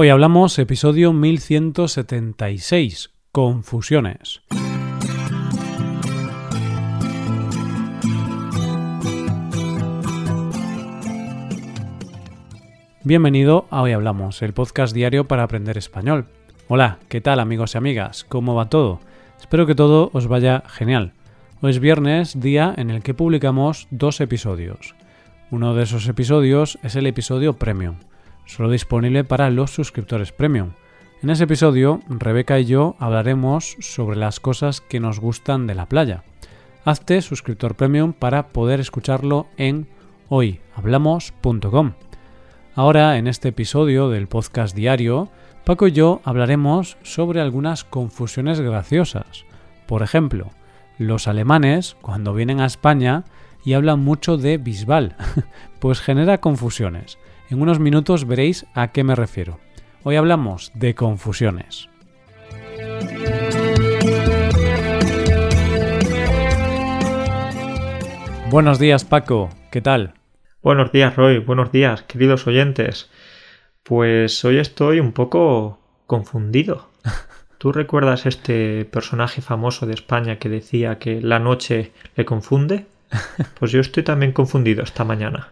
Hoy hablamos episodio 1176, Confusiones. Bienvenido a Hoy Hablamos, el podcast diario para aprender español. Hola, ¿qué tal amigos y amigas? ¿Cómo va todo? Espero que todo os vaya genial. Hoy es viernes, día en el que publicamos dos episodios. Uno de esos episodios es el episodio Premium, solo disponible para los suscriptores Premium. En ese episodio, Rebeca y yo hablaremos sobre las cosas que nos gustan de la playa. Hazte suscriptor Premium para poder escucharlo en hoyhablamos.com. Ahora, en este episodio del podcast diario, Paco y yo hablaremos sobre algunas confusiones graciosas. Por ejemplo, los alemanes, cuando vienen a España, y habla mucho de Bisbal, pues genera confusiones. En unos minutos veréis a qué me refiero. Hoy hablamos de confusiones. Buenos días Paco, ¿qué tal? Buenos días Roy, buenos días queridos oyentes. Pues hoy estoy un poco confundido. ¿Tú recuerdas este personaje famoso de España que decía que la noche le confunde? Pues yo estoy también confundido esta mañana.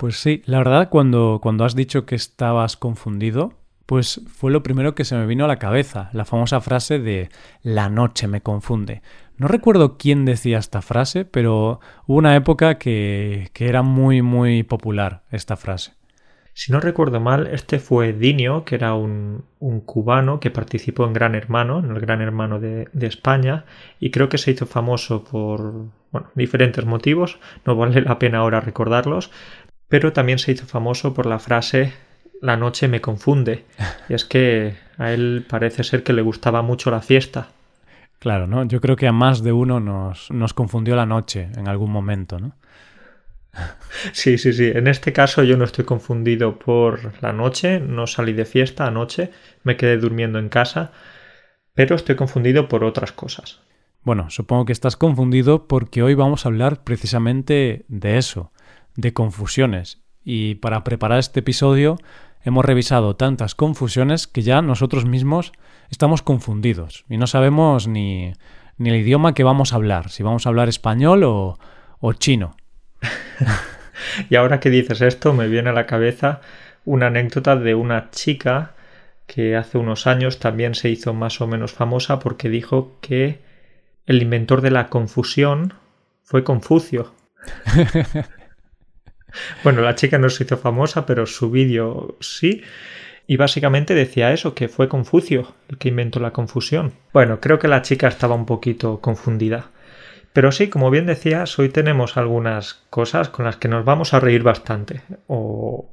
Pues sí, la verdad cuando, cuando has dicho que estabas confundido, pues fue lo primero que se me vino a la cabeza, la famosa frase de la noche me confunde. No recuerdo quién decía esta frase, pero hubo una época que, que era muy, muy popular esta frase. Si no recuerdo mal, este fue Dinio, que era un, un cubano que participó en Gran Hermano, en el Gran Hermano de, de, España, y creo que se hizo famoso por bueno, diferentes motivos, no vale la pena ahora recordarlos, pero también se hizo famoso por la frase la noche me confunde. Y es que a él parece ser que le gustaba mucho la fiesta. Claro, ¿no? Yo creo que a más de uno nos, nos confundió la noche en algún momento, ¿no? Sí, sí, sí. En este caso yo no estoy confundido por la noche, no salí de fiesta anoche, me quedé durmiendo en casa, pero estoy confundido por otras cosas. Bueno, supongo que estás confundido porque hoy vamos a hablar precisamente de eso, de confusiones. Y para preparar este episodio hemos revisado tantas confusiones que ya nosotros mismos estamos confundidos y no sabemos ni, ni el idioma que vamos a hablar, si vamos a hablar español o, o chino. y ahora que dices esto, me viene a la cabeza una anécdota de una chica que hace unos años también se hizo más o menos famosa porque dijo que el inventor de la confusión fue Confucio. bueno, la chica no se hizo famosa, pero su vídeo sí. Y básicamente decía eso, que fue Confucio el que inventó la confusión. Bueno, creo que la chica estaba un poquito confundida. Pero sí, como bien decías, hoy tenemos algunas cosas con las que nos vamos a reír bastante. O,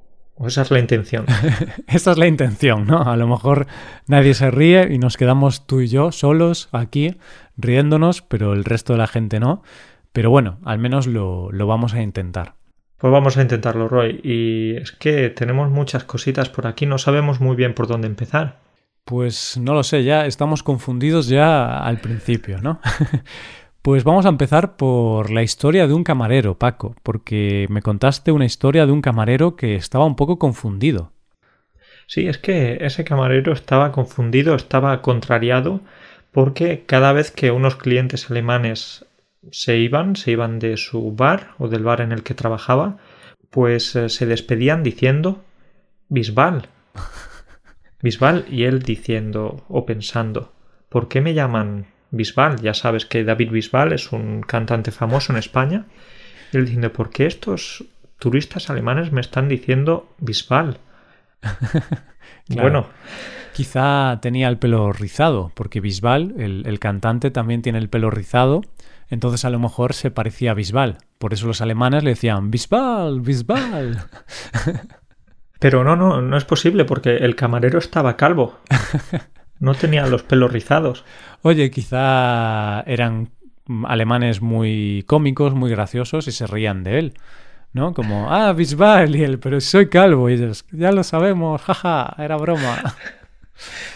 esa es la intención. esa es la intención, ¿no? A lo mejor nadie se ríe y nos quedamos tú y yo solos aquí riéndonos, pero el resto de la gente no. Pero bueno, al menos lo, lo vamos a intentar. Pues vamos a intentarlo, Roy. Y es que tenemos muchas cositas por aquí, no sabemos muy bien por dónde empezar. Pues no lo sé, ya estamos confundidos ya al principio, ¿no? Pues vamos a empezar por la historia de un camarero, Paco, porque me contaste una historia de un camarero que estaba un poco confundido. Sí, es que ese camarero estaba confundido, estaba contrariado, porque cada vez que unos clientes alemanes se iban, se iban de su bar o del bar en el que trabajaba, pues eh, se despedían diciendo Bisbal. Bisbal y él diciendo o pensando ¿por qué me llaman Bisbal. Ya sabes que David Bisbal es un cantante famoso en España. Y él diciendo, ¿por qué estos turistas alemanes me están diciendo Bisbal? Bueno. Quizá tenía el pelo rizado, porque Bisbal, el, el, cantante, también tiene el pelo rizado. Entonces a lo mejor se parecía a Bisbal. Por eso los alemanes le decían Bisbal, Bisbal. Pero no, no, no es posible porque el camarero estaba calvo. No tenía los pelos rizados. Oye, quizá eran alemanes muy cómicos, muy graciosos y se rían de él. ¿No? Como, ah, Bisbal y él, pero soy calvo. Y ellos, ya lo sabemos, jaja, era broma.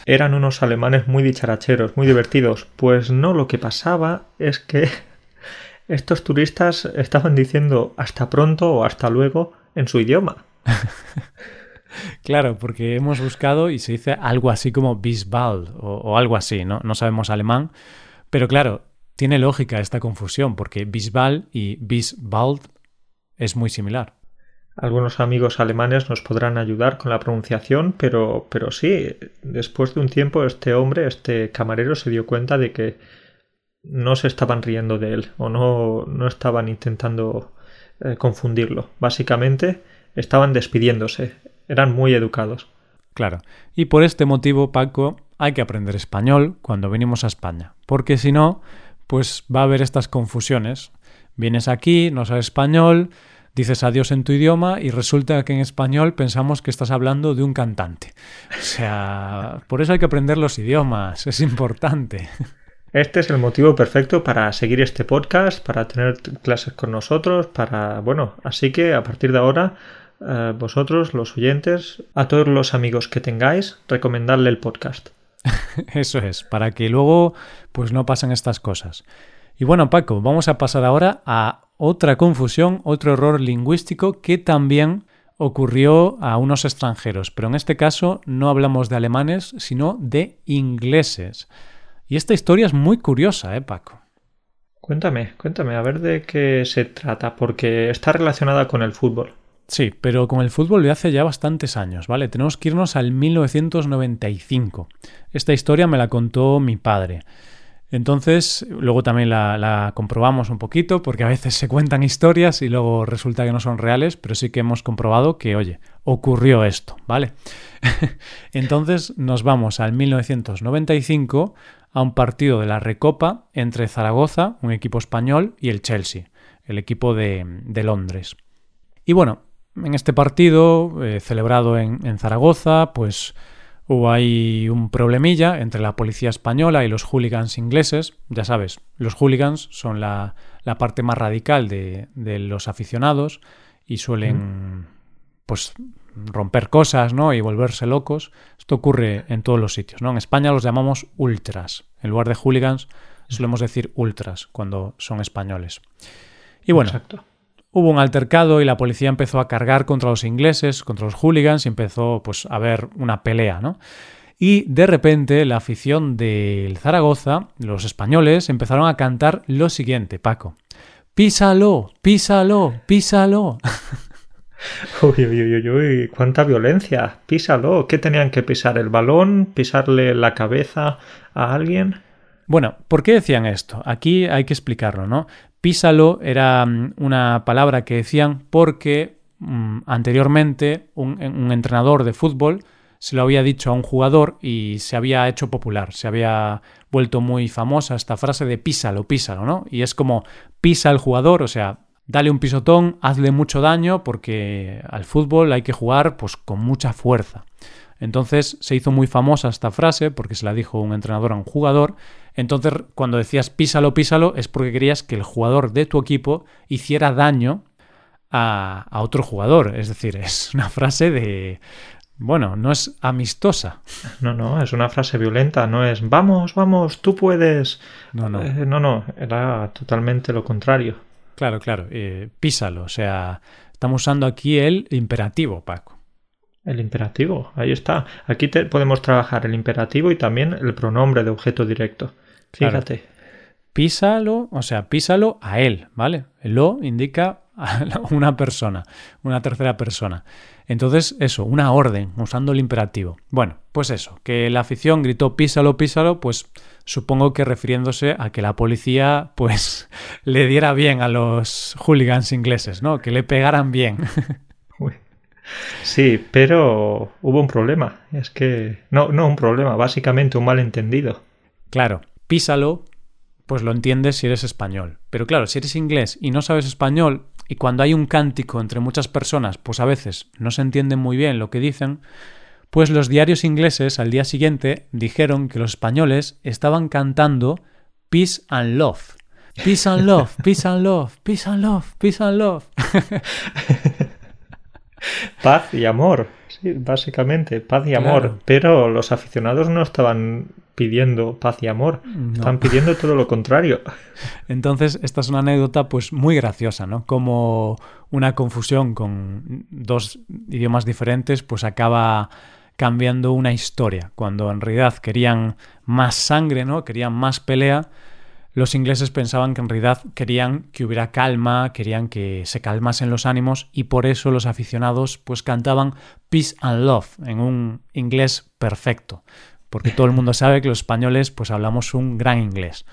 Eran unos alemanes muy dicharacheros, muy divertidos. Pues no, lo que pasaba es que estos turistas estaban diciendo hasta pronto o hasta luego en su idioma. Claro, porque hemos buscado y se dice algo así como Bisbald o, o algo así, ¿no? No sabemos alemán. Pero claro, tiene lógica esta confusión, porque Bisbal y Bisbald es muy similar. Algunos amigos alemanes nos podrán ayudar con la pronunciación, pero, pero sí, después de un tiempo este hombre, este camarero, se dio cuenta de que no se estaban riendo de él o no, no estaban intentando eh, confundirlo. Básicamente estaban despidiéndose, eran muy educados. Claro. Y por este motivo, Paco, hay que aprender español cuando venimos a España, porque si no, pues va a haber estas confusiones. Vienes aquí, no sabes español, dices adiós en tu idioma y resulta que en español pensamos que estás hablando de un cantante. O sea, por eso hay que aprender los idiomas, es importante. Este es el motivo perfecto para seguir este podcast, para tener clases con nosotros, para, bueno, así que a partir de ahora, eh, vosotros, los oyentes, a todos los amigos que tengáis, recomendarle el podcast. Eso es, para que luego pues no pasen estas cosas. Y bueno, Paco, vamos a pasar ahora a otra confusión, otro error lingüístico que también ocurrió a unos extranjeros, pero en este caso no hablamos de alemanes, sino de ingleses. Y esta historia es muy curiosa, ¿eh, Paco? Cuéntame, cuéntame, a ver de qué se trata, porque está relacionada con el fútbol. Sí, pero con el fútbol de hace ya bastantes años, ¿vale? Tenemos que irnos al 1995. Esta historia me la contó mi padre. Entonces, luego también la, comprobamos un poquito, porque a veces se cuentan historias y luego resulta que no son reales, pero sí que hemos comprobado que, oye, ocurrió esto, ¿vale? Entonces nos vamos al 1995 a un partido de la Recopa entre Zaragoza, un equipo español, y el Chelsea, el equipo de, Londres. Y bueno, en este partido, eh, celebrado en, Zaragoza, pues hubo ahí un problemilla entre la policía española y los hooligans ingleses. Ya sabes, los hooligans son la, la parte más radical de, de, los aficionados y suelen, mm. pues, romper cosas, ¿no? Y volverse locos. Esto ocurre en todos los sitios, ¿no? En España los llamamos ultras. En lugar de hooligans solemos decir ultras cuando son españoles. Y bueno, Exacto. Hubo un altercado y la policía empezó a cargar contra los ingleses, contra los hooligans y empezó pues a haber una pelea, ¿no? Y de repente la afición del Zaragoza, los españoles, empezaron a cantar lo siguiente, Paco. Písalo, písalo, písalo. Uy, uy, uy, uy, cuánta violencia. Písalo. ¿Qué tenían que pisar? ¿El balón? ¿Pisarle la cabeza a alguien? Bueno, ¿por qué decían esto? Aquí hay que explicarlo, ¿no? Písalo era una palabra que decían porque um, anteriormente un, entrenador de fútbol se lo había dicho a un jugador y se había hecho popular, se había vuelto muy famosa esta frase de písalo, písalo, ¿no? Y es como pisa el jugador, o sea, dale un pisotón, hazle mucho daño porque al fútbol hay que jugar pues con mucha fuerza. Entonces se hizo muy famosa esta frase porque se la dijo un entrenador a un jugador. Entonces cuando decías písalo, písalo es porque querías que el jugador de tu equipo hiciera daño a, a otro jugador. Es decir, es una frase de... Bueno, no es amistosa. No, no, es una frase violenta, no es vamos, vamos, tú puedes. No, no. Eh, no, no, era totalmente lo contrario. Claro, claro, eh, písalo. O sea, estamos usando aquí el imperativo, Paco. El imperativo, ahí está. Aquí te, podemos trabajar el imperativo y también el pronombre de objeto directo. Fíjate. Claro. Písalo, o sea, písalo a él, ¿vale? El lo indica a una persona, una tercera persona. Entonces, eso, una orden, usando el imperativo. Bueno, pues eso, que la afición gritó písalo, písalo, pues supongo que refiriéndose a que la policía, pues, le diera bien a los hooligans ingleses, ¿no? Que le pegaran bien. Uy. Sí, pero hubo un problema. Es que. No, no un problema, básicamente un malentendido. Claro, písalo, pues lo entiendes si eres español. Pero claro, si eres inglés y no sabes español, y cuando hay un cántico entre muchas personas, pues a veces no se entiende muy bien lo que dicen, pues los diarios ingleses al día siguiente dijeron que los españoles estaban cantando Peace and Love. Peace and love, peace and love, peace and love, peace and love. paz y amor, sí, básicamente, paz y amor. Pero los aficionados no estaban pidiendo paz y amor, están pidiendo todo lo contrario. Entonces, esta es una anécdota pues muy graciosa, ¿no? Como una confusión con dos idiomas diferentes pues acaba cambiando una historia, cuando en realidad querían más sangre, ¿no? Querían más pelea. Los ingleses pensaban que en realidad querían que hubiera calma, querían que se calmasen los ánimos y por eso los aficionados pues cantaban Peace and Love en un inglés perfecto porque todo el mundo sabe que los españoles pues hablamos un gran inglés.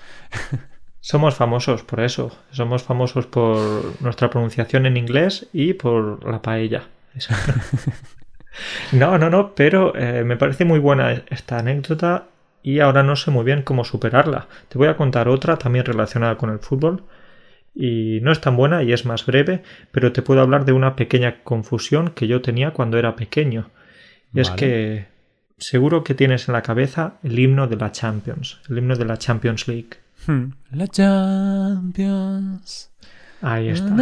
Somos famosos por eso, somos famosos por nuestra pronunciación en inglés y por la paella. no, no, no, pero eh, me parece muy buena esta anécdota y ahora no sé muy bien cómo superarla. Te voy a contar otra también relacionada con el fútbol y no es tan buena y es más breve, pero te puedo hablar de una pequeña confusión que yo tenía cuando era pequeño. Y es que seguro que tienes en la cabeza el himno de la Champions, el himno de la Champions League. Hmm. La Champions. Ahí está.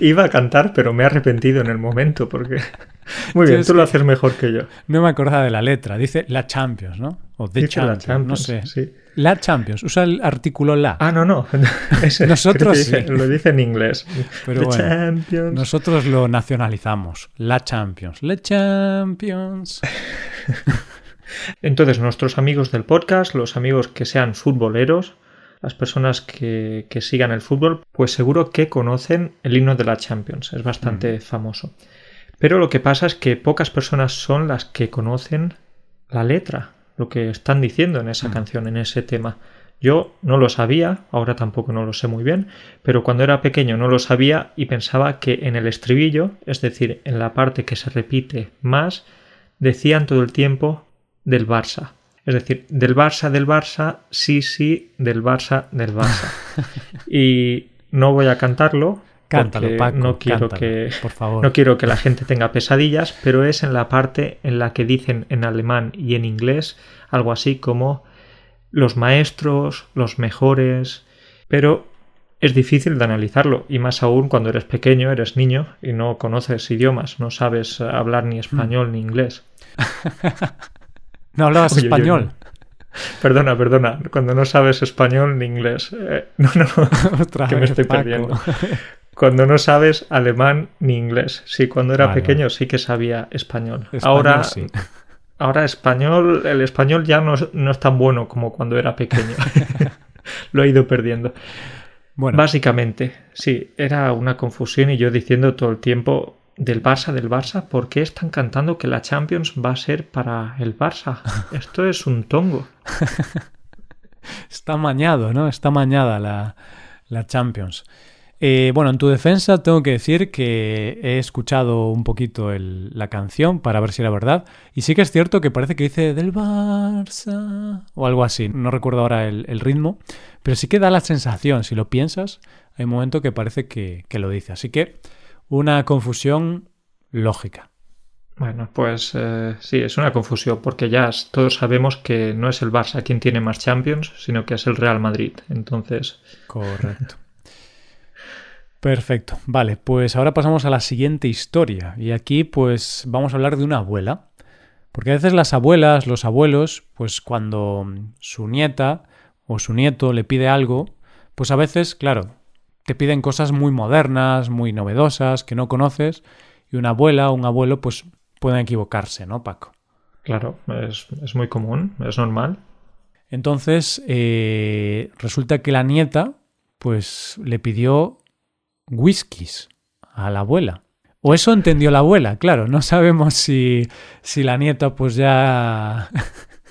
Iba a cantar, pero me he arrepentido en el momento porque... Muy bien, tú lo haces mejor que yo. No me acordaba de la letra. Dice la Champions, ¿no? O The Champions, no sé. La Champions. Usa el artículo la. Ah, no, no. nosotros lo dice en inglés. Pero bueno, nosotros lo nacionalizamos. La Champions. La Champions. Entonces, nuestros amigos del podcast, los amigos que sean futboleros, las personas que, sigan el fútbol, pues seguro que conocen el himno de la Champions, es bastante mm. famoso. Pero lo que pasa es que pocas personas son las que conocen la letra, lo que están diciendo en esa mm. canción, en ese tema. Yo no lo sabía, ahora tampoco no lo sé muy bien, pero cuando era pequeño no lo sabía y pensaba que en el estribillo, es decir, en la parte que se repite más, decían todo el tiempo del Barça. Es decir, del Barça, del Barça, sí, sí, del Barça, del Barça. y no voy a cantarlo. Cántalo, no quiero que por favor. no quiero que la gente tenga pesadillas, pero es en la parte en la que dicen en alemán y en inglés algo así como los maestros, los mejores, pero es difícil de analizarlo y más aún cuando eres pequeño, eres niño y no conoces idiomas, no sabes hablar ni español ni inglés. No hablabas español. Perdona, perdona, cuando no sabes español ni inglés. Eh, no, no, que me estoy perdiendo. Cuando no sabes alemán ni inglés. Sí, cuando era pequeño sí que sabía español. ahora, sí. ahora español, el español ya no, no, es tan bueno como cuando era pequeño. Lo he ido perdiendo. Bueno. Básicamente, sí, era una confusión y yo diciendo todo el tiempo del Barça, del Barça, ¿por qué están cantando que la Champions va a ser para el Barça? Esto es un tongo. Está mañado, ¿no? Está mañada la, la Champions. Eh, bueno, en tu defensa tengo que decir que he escuchado un poquito la canción para ver si era verdad. Y sí que es cierto que parece que dice del Barça o algo así. No recuerdo ahora el, ritmo. Pero sí que da la sensación, si lo piensas, hay un momento que parece que, que lo dice. Así que una confusión lógica. Bueno, pues eh, sí, es una confusión porque ya todos sabemos que no es el Barça quien tiene más Champions, sino que es el Real Madrid. Entonces. Correcto. Perfecto. Vale, pues ahora pasamos a la siguiente historia. Y aquí, pues, vamos a hablar de una abuela. Porque a veces las abuelas, los abuelos, pues cuando su nieta o su nieto le pide algo, pues a veces, claro, te piden cosas muy modernas, muy novedosas, que no conoces, y una abuela o un abuelo pues pueden equivocarse, ¿no, Paco? Claro, es, muy común, es normal. Entonces, eh, resulta que la nieta pues le pidió whiskies a la abuela. O eso entendió la abuela, claro, no sabemos si, si la nieta pues ya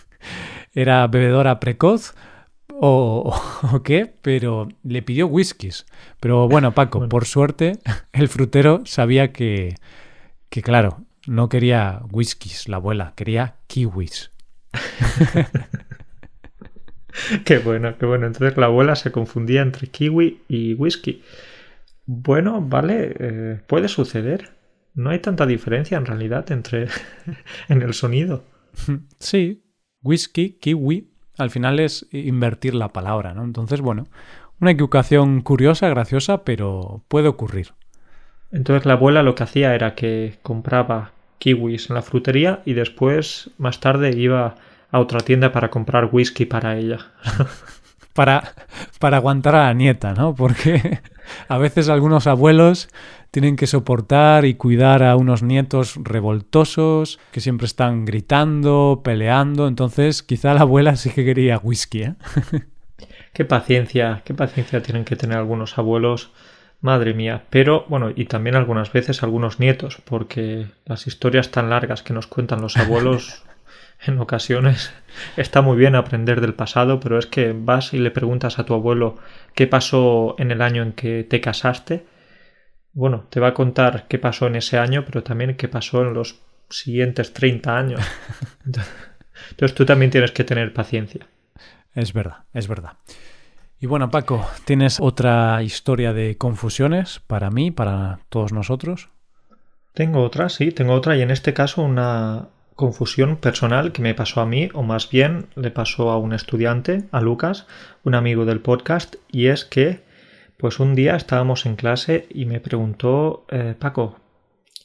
era bebedora precoz o, qué, pero le pidió whiskies. Pero bueno, Paco, por suerte, el frutero sabía que, que, claro, no quería whiskies la abuela, quería kiwis. qué bueno, qué bueno. Entonces la abuela se confundía entre kiwi y whisky. Bueno, vale, eh, puede suceder. No hay tanta diferencia en realidad entre en el sonido. Sí, whisky, kiwi, al final es invertir la palabra, ¿no? Entonces, bueno, una equivocación curiosa, graciosa, pero puede ocurrir. Entonces la abuela lo que hacía era que compraba kiwis en la frutería y después, más tarde, iba a otra tienda para comprar whisky para ella. para, para aguantar a la nieta, ¿no? Porque a veces algunos abuelos tienen que soportar y cuidar a unos nietos revoltosos que siempre están gritando, peleando. Entonces, quizá la abuela sí que quería whisky, ¿eh? Qué paciencia, qué paciencia tienen que tener algunos abuelos. Madre mía. Pero, bueno, y también algunas veces algunos nietos, porque las historias tan largas que nos cuentan los abuelos en ocasiones está muy bien aprender del pasado, pero es que vas y le preguntas a tu abuelo qué pasó en el año en que te casaste. Bueno, te va a contar qué pasó en ese año, pero también qué pasó en los siguientes 30 años. Entonces tú también tienes que tener paciencia. Es verdad, es verdad. Y bueno, Paco, ¿tienes otra historia de confusiones para mí, para todos nosotros? Tengo otra, sí, tengo otra y en este caso una, confusión personal que me pasó a mí, o más bien le pasó a un estudiante, a Lucas, un amigo del podcast, y es que, pues un día estábamos en clase y me preguntó, eh, Paco,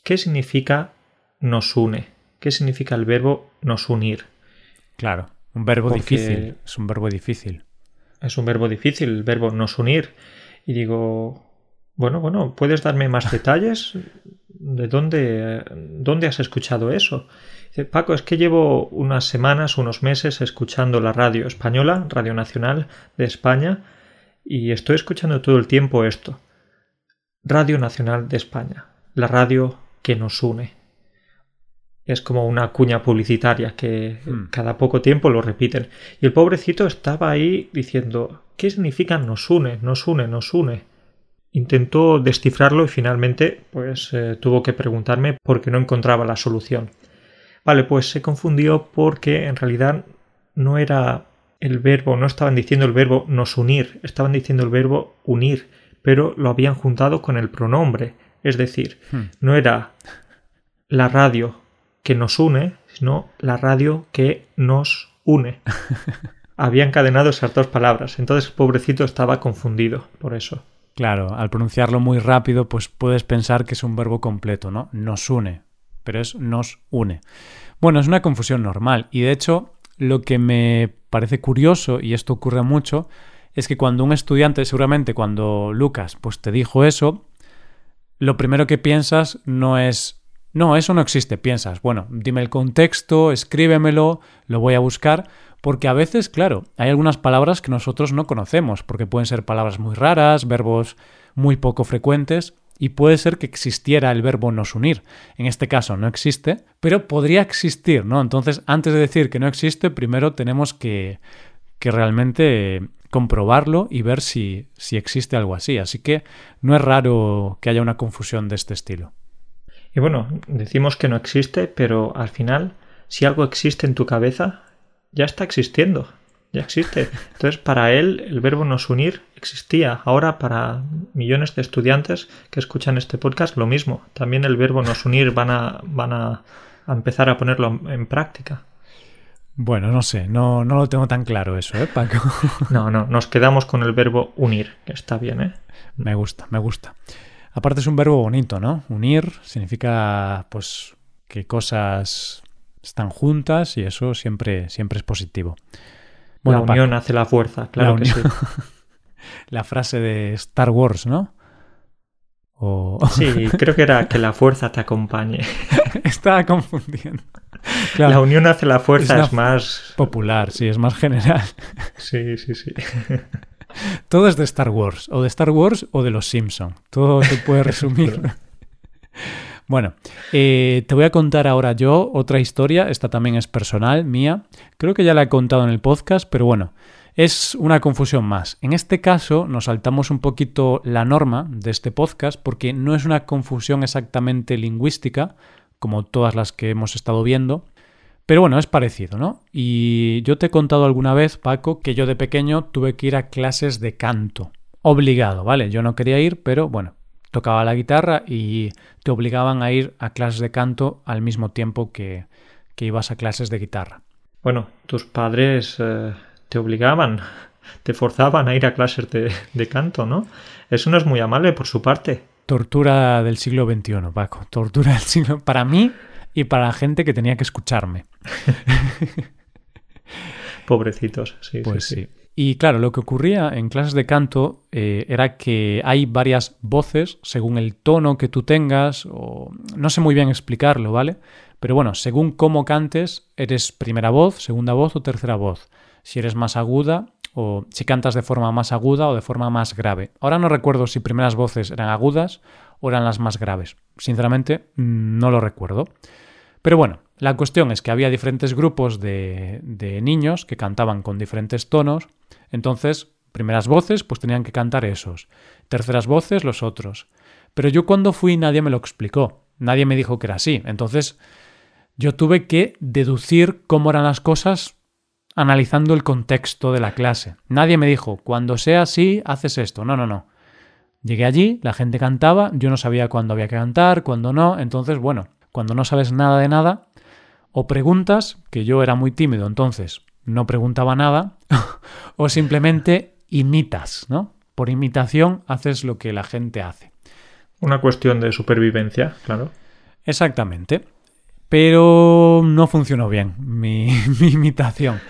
¿qué significa nos une? ¿Qué significa el verbo nos unir? Claro, un verbo difícil, es un verbo difícil. Es un verbo difícil, el verbo nos unir. Y digo, bueno, bueno, ¿puedes darme más detalles? ¿De dónde, dónde has escuchado eso? Paco, es que llevo unas semanas, unos meses escuchando la radio española, Radio Nacional de España, y estoy escuchando todo el tiempo esto. Radio Nacional de España, la radio que nos une. Es como una cuña publicitaria que hmm. cada poco tiempo lo repiten. Y el pobrecito estaba ahí diciendo, ¿qué significa nos une, nos une, nos une? Intentó descifrarlo y finalmente pues eh, tuvo que preguntarme por qué no encontraba la solución. Vale, pues se confundió porque en realidad no era el verbo, no estaban diciendo el verbo nos unir, estaban diciendo el verbo unir, pero lo habían juntado con el pronombre. Es decir, hmm. no era la radio que nos une, sino la radio que nos une. Había encadenado esas dos palabras. Entonces el pobrecito estaba confundido por eso. Claro, al pronunciarlo muy rápido, pues puedes pensar que es un verbo completo, ¿no? Nos une pero es nos une. Bueno, es una confusión normal y de hecho lo que me parece curioso, y esto ocurre mucho, es que cuando un estudiante, seguramente cuando Lucas pues te dijo eso, lo primero que piensas no es, no, eso no existe, piensas, bueno, dime el contexto, escríbemelo, lo voy a buscar, porque a veces, claro, hay algunas palabras que nosotros no conocemos, porque pueden ser palabras muy raras, verbos muy poco frecuentes, y puede ser que existiera el verbo nos unir. En este caso no existe, pero podría existir, ¿no? Entonces, antes de decir que no existe, primero tenemos que, que realmente comprobarlo y ver si, si existe algo así. Así que no es raro que haya una confusión de este estilo. Y bueno, decimos que no existe, pero al final, si algo existe en tu cabeza, ya está existiendo ya existe. Entonces, para él el verbo nos unir existía. Ahora, para millones de estudiantes que escuchan este podcast, lo mismo. También el verbo nos unir van a, van a, empezar a ponerlo en práctica. Bueno, no sé, no, no lo tengo tan claro eso, ¿eh, Paco? no, no, nos quedamos con el verbo unir, que está bien, ¿eh? Me gusta, me gusta. Aparte es un verbo bonito, ¿no? Unir significa, pues, que cosas están juntas y eso siempre, siempre es positivo la unión hace la fuerza, claro que sí. la frase de Star Wars, ¿no? Sí, creo que era que la fuerza te acompañe. Estaba confundiendo. La unión hace la fuerza es, más... Popular, sí, es más general. Sí, sí, sí. Todo es de Star Wars, o de Star Wars o de los Simpson. Todo se puede resumir. Bueno, eh, te voy a contar ahora yo otra historia, esta también es personal, mía. Creo que ya la he contado en el podcast, pero bueno, es una confusión más. En este caso nos saltamos un poquito la norma de este podcast porque no es una confusión exactamente lingüística, como todas las que hemos estado viendo, pero bueno, es parecido, ¿no? Y yo te he contado alguna vez, Paco, que yo de pequeño tuve que ir a clases de canto. Obligado, ¿vale? Yo no quería ir, pero bueno, tocaba la guitarra y te obligaban a ir a clases de canto al mismo tiempo que, que ibas a clases de guitarra. Bueno, tus padres eh, te obligaban, te forzaban a ir a clases de, de, canto, ¿no? Eso no es muy amable por su parte. tortura del siglo XXI, Paco. Tortura del siglo... Para mí y para la gente que tenía que escucharme. Pobrecitos, sí. Pues sí, sí. Y claro, lo que ocurría en clases de canto eh, era que hay varias voces según el tono que tú tengas, o no sé muy bien explicarlo, ¿vale? Pero bueno, según cómo cantes, eres primera voz, segunda voz o tercera voz. Si eres más aguda o si cantas de forma más aguda o de forma más grave. Ahora no recuerdo si primeras voces eran agudas o eran las más graves. Sinceramente, no lo recuerdo. Pero bueno, la cuestión es que había diferentes grupos de, de niños que cantaban con diferentes tonos. Entonces, primeras voces, pues tenían que cantar esos. Terceras voces, los otros. Pero yo cuando fui nadie me lo explicó. Nadie me dijo que era así. Entonces, yo tuve que deducir cómo eran las cosas analizando el contexto de la clase. Nadie me dijo, cuando sea así, haces esto. No, no, no. Llegué allí, la gente cantaba, yo no sabía cuándo había que cantar, cuándo no. Entonces, bueno, cuando no sabes nada de nada, o preguntas, que yo era muy tímido, entonces no preguntaba nada, o simplemente imitas, ¿no? Por imitación haces lo que la gente hace. Una cuestión de supervivencia, claro. Exactamente. Pero no funcionó bien mi, mi, imitación.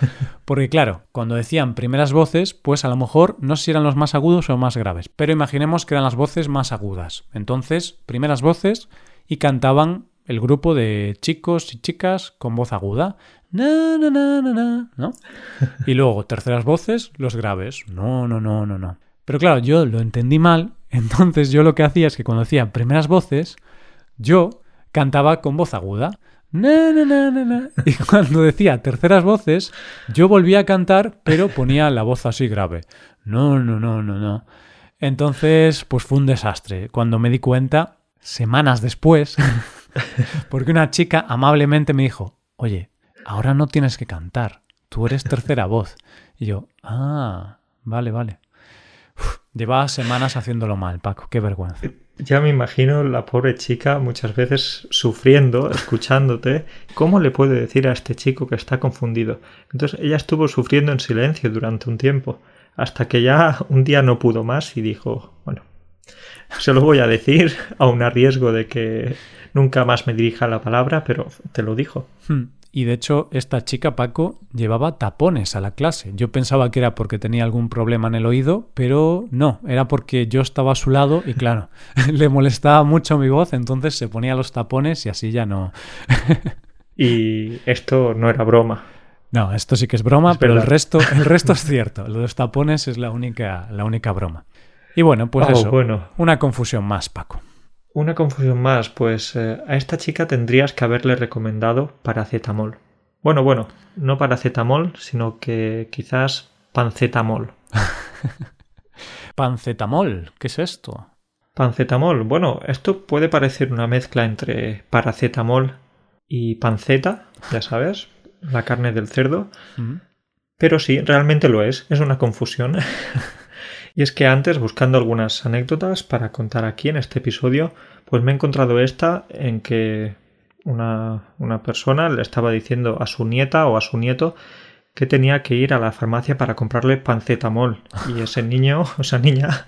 Porque claro, cuando decían primeras voces, pues a lo mejor no sé si eran los más agudos o más graves. Pero imaginemos que eran las voces más agudas. Entonces, primeras voces y cantaban el grupo de chicos y chicas con voz aguda. Na, na, na, na, na, ¿no? Y luego, terceras voces, los graves. No, no, no, no, no. Pero claro, yo lo entendí mal. Entonces yo lo que hacía es que cuando decía primeras voces, yo cantaba con voz aguda. Na, na, na. Y cuando decía terceras voces, yo volvía a cantar, pero ponía la voz así grave. No, no, no, no, no. Entonces, pues fue un desastre. Cuando me di cuenta, semanas después, porque una chica amablemente me dijo, oye, ahora no tienes que cantar, tú eres tercera voz. Y yo, ah, vale, vale. Uf, llevaba semanas haciéndolo mal, Paco, qué vergüenza. Ya me imagino la pobre chica muchas veces sufriendo, escuchándote. ¿Cómo le puede decir a este chico que está confundido? Entonces ella estuvo sufriendo en silencio durante un tiempo, hasta que ya un día no pudo más y dijo, bueno, se lo voy a decir, aun a riesgo de que nunca más me dirija la palabra, pero te lo dijo. Hmm. Y de hecho, esta chica, Paco, llevaba tapones a la clase. Yo pensaba que era porque tenía algún problema en el oído, pero no, era porque yo estaba a su lado y claro, le molestaba mucho mi voz, entonces se ponía los tapones y así ya no. y esto no era broma. No, esto sí que es broma, es pero el resto, el resto es cierto. Lo de los tapones es la única, la única broma. Y bueno, pues oh, eso, bueno. una confusión más, Paco. Una confusión más, pues eh, a esta chica tendrías que haberle recomendado paracetamol. Bueno, bueno, no paracetamol, sino que quizás pancetamol. pancetamol, ¿qué es esto? Pancetamol, bueno, esto puede parecer una mezcla entre paracetamol y panceta, ya sabes, la carne del cerdo. Mm. Pero sí, realmente lo es, es una confusión. Y es que antes, buscando algunas anécdotas para contar aquí en este episodio, pues me he encontrado esta en que una, una persona le estaba diciendo a su nieta o a su nieto que tenía que ir a la farmacia para comprarle pancetamol. Y ese niño o esa niña,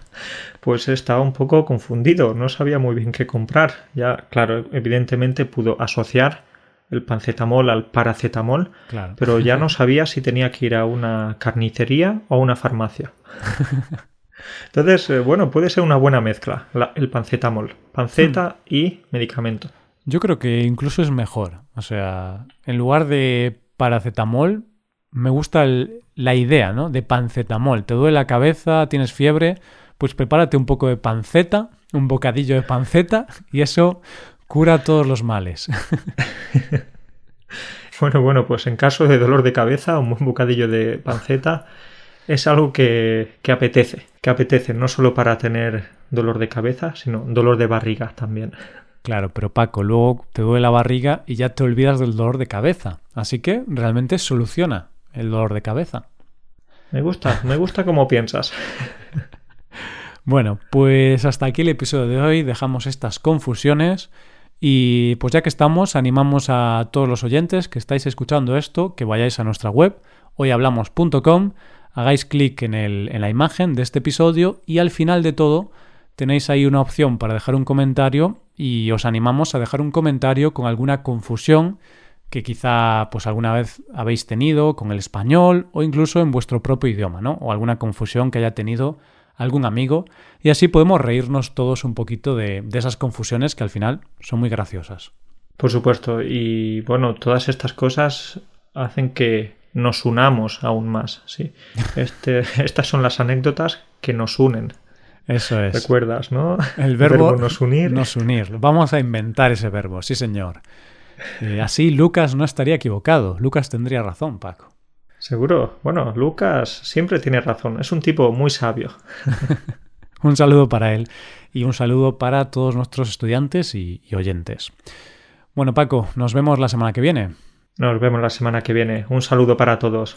pues estaba un poco confundido, no sabía muy bien qué comprar. Ya, claro, evidentemente pudo asociar el pancetamol al paracetamol, claro. pero ya no sabía si tenía que ir a una carnicería o a una farmacia. Entonces, eh, bueno, puede ser una buena mezcla, la, el pancetamol. Panceta hmm. y medicamento. Yo creo que incluso es mejor. O sea, en lugar de paracetamol, me gusta el, la idea, ¿no? De pancetamol. Te duele la cabeza, tienes fiebre, pues prepárate un poco de panceta, un bocadillo de panceta, y eso cura todos los males. bueno, bueno, pues en caso de dolor de cabeza, un buen bocadillo de panceta es algo que, que, apetece, que apetece no solo para tener dolor de cabeza, sino dolor de barriga también. Claro, pero Paco, luego te duele la barriga y ya te olvidas del dolor de cabeza. Así que realmente soluciona el dolor de cabeza. Me gusta, me gusta cómo piensas. bueno, pues hasta aquí el episodio de hoy. Dejamos estas confusiones. Y pues ya que estamos, animamos a todos los oyentes que estáis escuchando esto, que vayáis a nuestra web, hoyhablamos.com hagáis clic en, en la imagen de este episodio y al final de todo tenéis ahí una opción para dejar un comentario y os animamos a dejar un comentario con alguna confusión que quizá pues alguna vez habéis tenido con el español o incluso en vuestro propio idioma, ¿no? O alguna confusión que haya tenido algún amigo y así podemos reírnos todos un poquito de, de esas confusiones que al final son muy graciosas. Por supuesto, y bueno, todas estas cosas hacen que nos unamos aún más, sí. Este, estas son las anécdotas que nos unen. Eso es. ¿Recuerdas, no? El verbo, nos unir. Nos unir. Vamos a inventar ese verbo, sí señor. Eh, así Lucas no estaría equivocado. Lucas tendría razón, Paco. Seguro. Bueno, Lucas siempre tiene razón. Es un tipo muy sabio. un saludo para él y un saludo para todos nuestros estudiantes y, y oyentes. Bueno, Paco, nos vemos la semana que viene. Nos vemos la semana que viene. Un saludo para todos.